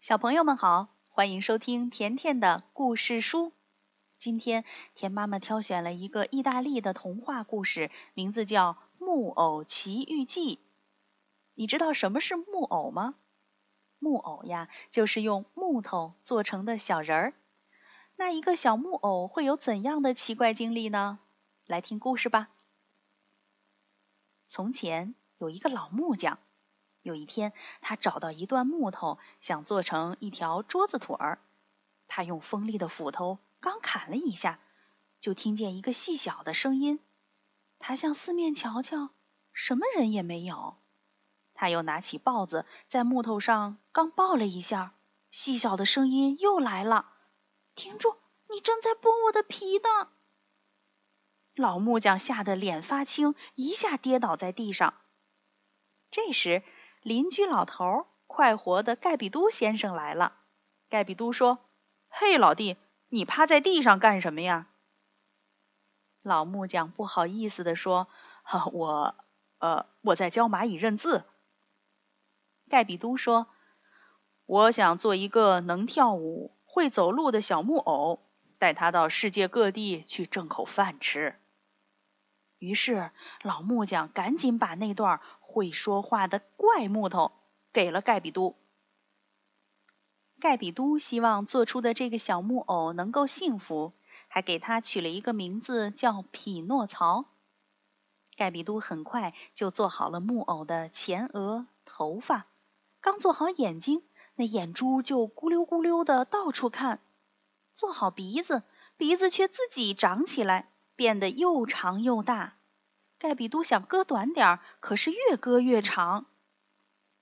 小朋友们好，欢迎收听甜甜的故事书。今天甜妈妈挑选了一个意大利的童话故事，名字叫《木偶奇遇记》。你知道什么是木偶吗？木偶呀，就是用木头做成的小人儿。那一个小木偶会有怎样的奇怪经历呢？来听故事吧。从前有一个老木匠。有一天，他找到一段木头，想做成一条桌子腿儿。他用锋利的斧头刚砍了一下，就听见一个细小的声音。他向四面瞧瞧，什么人也没有。他又拿起刨子，在木头上刚刨了一下，细小的声音又来了：“停住！你正在剥我的皮呢！”老木匠吓得脸发青，一下跌倒在地上。这时，邻居老头快活的盖比都先生来了。盖比都说：“嘿，老弟，你趴在地上干什么呀？”老木匠不好意思的说：“ 我……呃，我在教蚂蚁认字。”盖比都说：“我想做一个能跳舞、会走路的小木偶，带他到世界各地去挣口饭吃。”于是老木匠赶紧把那段。会说话的怪木头给了盖比都。盖比都希望做出的这个小木偶能够幸福，还给他取了一个名字叫匹诺曹。盖比都很快就做好了木偶的前额、头发，刚做好眼睛，那眼珠就咕溜咕溜的到处看；做好鼻子，鼻子却自己长起来，变得又长又大。盖比都想割短点儿，可是越割越长。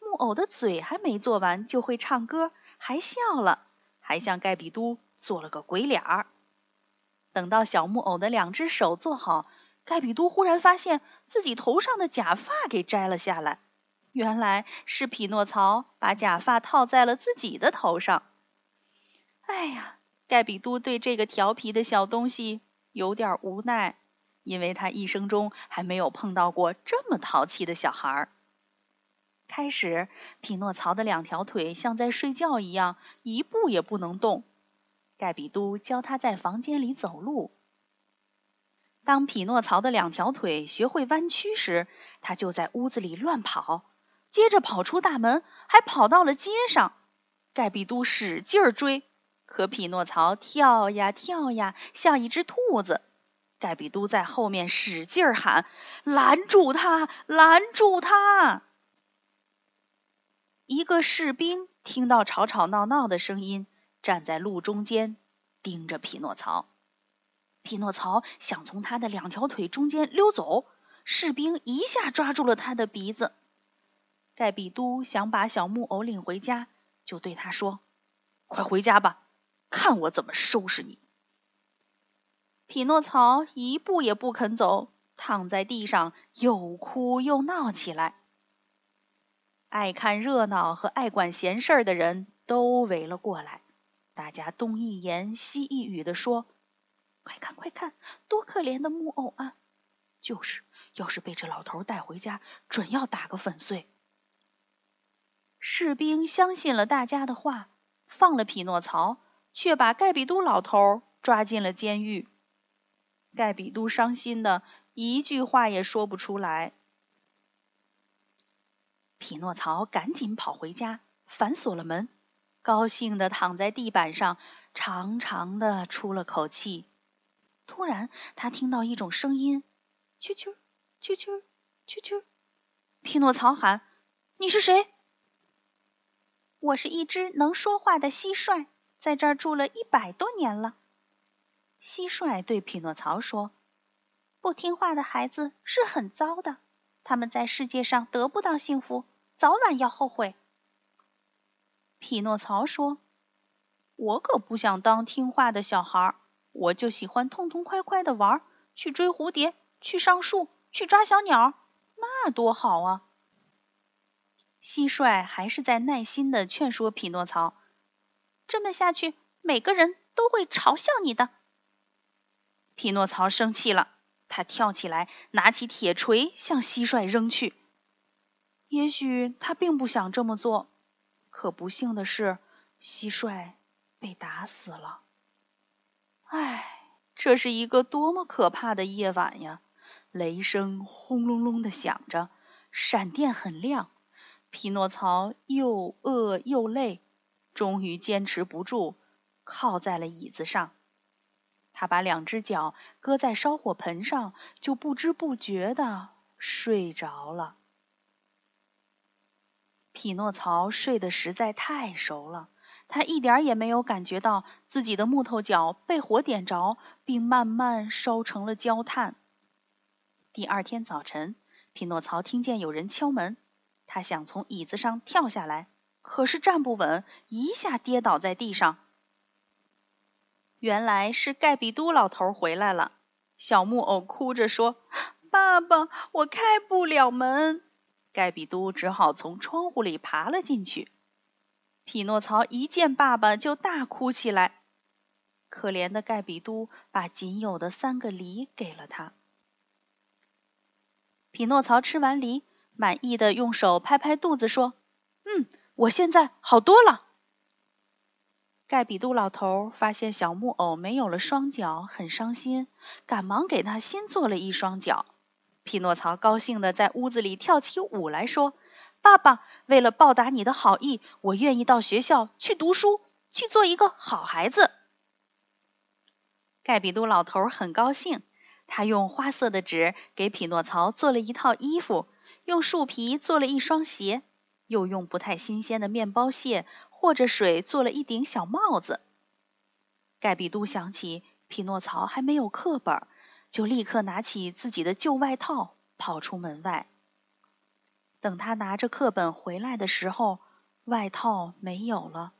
木偶的嘴还没做完，就会唱歌，还笑了，还向盖比都做了个鬼脸儿。等到小木偶的两只手做好，盖比都忽然发现自己头上的假发给摘了下来。原来是匹诺曹把假发套在了自己的头上。哎呀，盖比都对这个调皮的小东西有点无奈。因为他一生中还没有碰到过这么淘气的小孩。开始，匹诺曹的两条腿像在睡觉一样，一步也不能动。盖比都教他在房间里走路。当匹诺曹的两条腿学会弯曲时，他就在屋子里乱跑，接着跑出大门，还跑到了街上。盖比都使劲追，可匹诺曹跳呀跳呀，像一只兔子。盖比都在后面使劲儿喊：“拦住他！拦住他！”一个士兵听到吵吵闹闹的声音，站在路中间盯着匹诺曹。匹诺曹想从他的两条腿中间溜走，士兵一下抓住了他的鼻子。盖比都想把小木偶领回家，就对他说：“快回家吧，看我怎么收拾你！”匹诺曹一步也不肯走，躺在地上又哭又闹起来。爱看热闹和爱管闲事儿的人都围了过来，大家东一言西一语的说：“快看快看，多可怜的木偶啊！就是，要是被这老头带回家，准要打个粉碎。”士兵相信了大家的话，放了匹诺曹，却把盖比都老头抓进了监狱。盖比都伤心的一句话也说不出来。匹诺曹赶紧跑回家，反锁了门，高兴的躺在地板上，长长的出了口气。突然，他听到一种声音：“啾啾，啾啾，啾啾。”匹诺曹喊：“你是谁？”“我是一只能说话的蟋蟀，在这儿住了一百多年了。”蟋蟀对匹诺曹说：“不听话的孩子是很糟的，他们在世界上得不到幸福，早晚要后悔。”匹诺曹说：“我可不想当听话的小孩，我就喜欢痛痛快快的玩，去追蝴蝶，去上树，去抓小鸟，那多好啊！”蟋蟀还是在耐心的劝说匹诺曹：“这么下去，每个人都会嘲笑你的。”匹诺曹生气了，他跳起来，拿起铁锤向蟋蟀扔去。也许他并不想这么做，可不幸的是，蟋蟀被打死了。唉，这是一个多么可怕的夜晚呀！雷声轰隆隆的响着，闪电很亮。匹诺曹又饿又累，终于坚持不住，靠在了椅子上。他把两只脚搁在烧火盆上，就不知不觉的睡着了。匹诺曹睡得实在太熟了，他一点也没有感觉到自己的木头脚被火点着，并慢慢烧成了焦炭。第二天早晨，匹诺曹听见有人敲门，他想从椅子上跳下来，可是站不稳，一下跌倒在地上。原来是盖比都老头回来了。小木偶哭着说：“爸爸，我开不了门。”盖比都只好从窗户里爬了进去。匹诺曹一见爸爸就大哭起来。可怜的盖比都把仅有的三个梨给了他。匹诺曹吃完梨，满意的用手拍拍肚子说：“嗯，我现在好多了。”盖比都老头发现小木偶没有了双脚，很伤心，赶忙给他新做了一双脚。匹诺曹高兴的在屋子里跳起舞来说：“爸爸，为了报答你的好意，我愿意到学校去读书，去做一个好孩子。”盖比都老头很高兴。他用花色的纸给匹诺曹做了一套衣服，用树皮做了一双鞋，又用不太新鲜的面包屑和着水做了一顶小帽子。盖比都想起匹诺曹还没有课本，就立刻拿起自己的旧外套跑出门外。等他拿着课本回来的时候，外套没有了，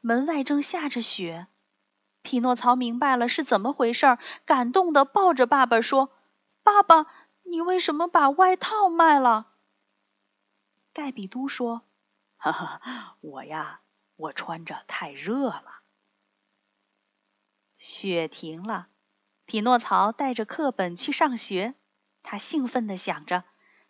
门外正下着雪。匹诺曹明白了是怎么回事，感动的抱着爸爸说：“爸爸，你为什么把外套卖了？”盖比都说：“哈哈，我呀，我穿着太热了。”雪停了，匹诺曹带着课本去上学。他兴奋的想着，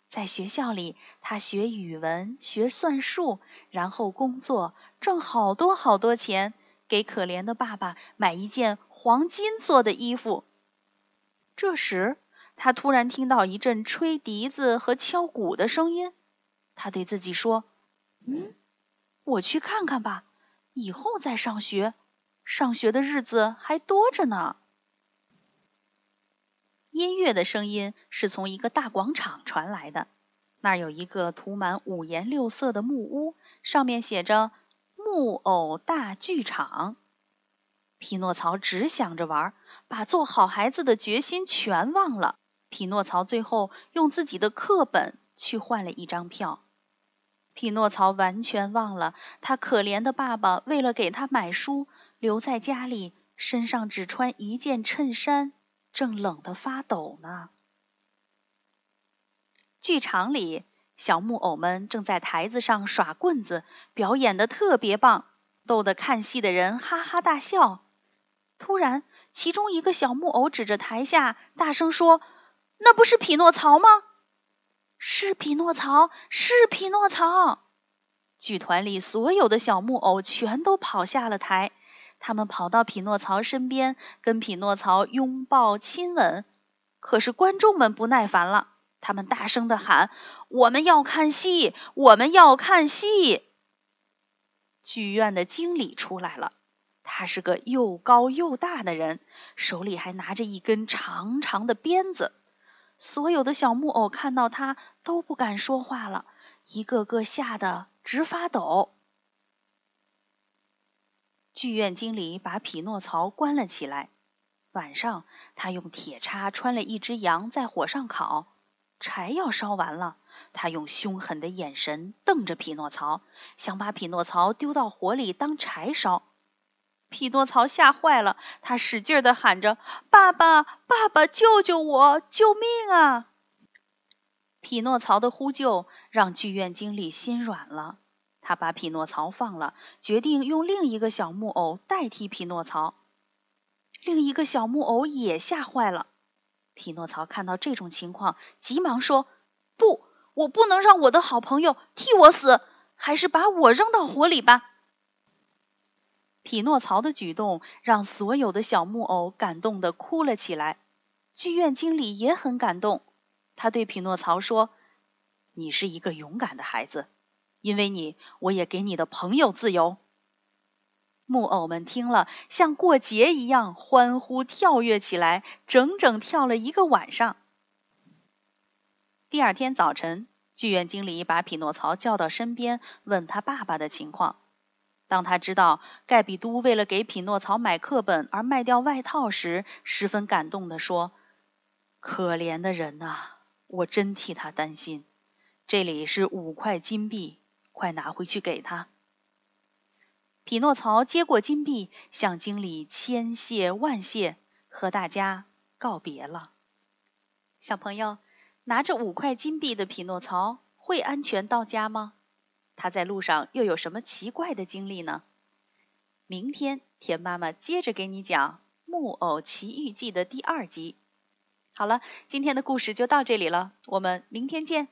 在学校里，他学语文，学算术，然后工作，挣好多好多钱。给可怜的爸爸买一件黄金做的衣服。这时，他突然听到一阵吹笛子和敲鼓的声音。他对自己说：“嗯，我去看看吧，以后再上学。上学的日子还多着呢。”音乐的声音是从一个大广场传来的，那儿有一个涂满五颜六色的木屋，上面写着。木偶大剧场，匹诺曹只想着玩，把做好孩子的决心全忘了。匹诺曹最后用自己的课本去换了一张票。匹诺曹完全忘了，他可怜的爸爸为了给他买书，留在家里，身上只穿一件衬衫，正冷得发抖呢。剧场里。小木偶们正在台子上耍棍子，表演的特别棒，逗得看戏的人哈哈大笑。突然，其中一个小木偶指着台下，大声说：“那不是匹诺曹吗？”“是匹诺曹，是匹诺曹！”剧团里所有的小木偶全都跑下了台，他们跑到匹诺曹身边，跟匹诺曹拥抱亲吻。可是观众们不耐烦了。他们大声的喊：“我们要看戏，我们要看戏！”剧院的经理出来了，他是个又高又大的人，手里还拿着一根长长的鞭子。所有的小木偶看到他都不敢说话了，一个个吓得直发抖。剧院经理把匹诺曹关了起来。晚上，他用铁叉穿了一只羊，在火上烤。柴要烧完了，他用凶狠的眼神瞪着匹诺曹，想把匹诺曹丢到火里当柴烧。匹诺曹吓坏了，他使劲的喊着：“爸爸，爸爸，救救我！救命啊！”匹诺曹的呼救让剧院经理心软了，他把匹诺曹放了，决定用另一个小木偶代替匹诺曹。另一个小木偶也吓坏了。匹诺曹看到这种情况，急忙说：“不，我不能让我的好朋友替我死，还是把我扔到火里吧。”匹诺曹的举动让所有的小木偶感动的哭了起来。剧院经理也很感动，他对匹诺曹说：“你是一个勇敢的孩子，因为你，我也给你的朋友自由。”木偶们听了，像过节一样欢呼跳跃起来，整整跳了一个晚上。第二天早晨，剧院经理把匹诺曹叫到身边，问他爸爸的情况。当他知道盖比都为了给匹诺曹买课本而卖掉外套时，十分感动地说。可怜的人呐，我真替他担心。这里是五块金币，快拿回去给他。匹诺曹接过金币，向经理千谢万谢，和大家告别了。小朋友，拿着五块金币的匹诺曹会安全到家吗？他在路上又有什么奇怪的经历呢？明天田妈妈接着给你讲《木偶奇遇记》的第二集。好了，今天的故事就到这里了，我们明天见。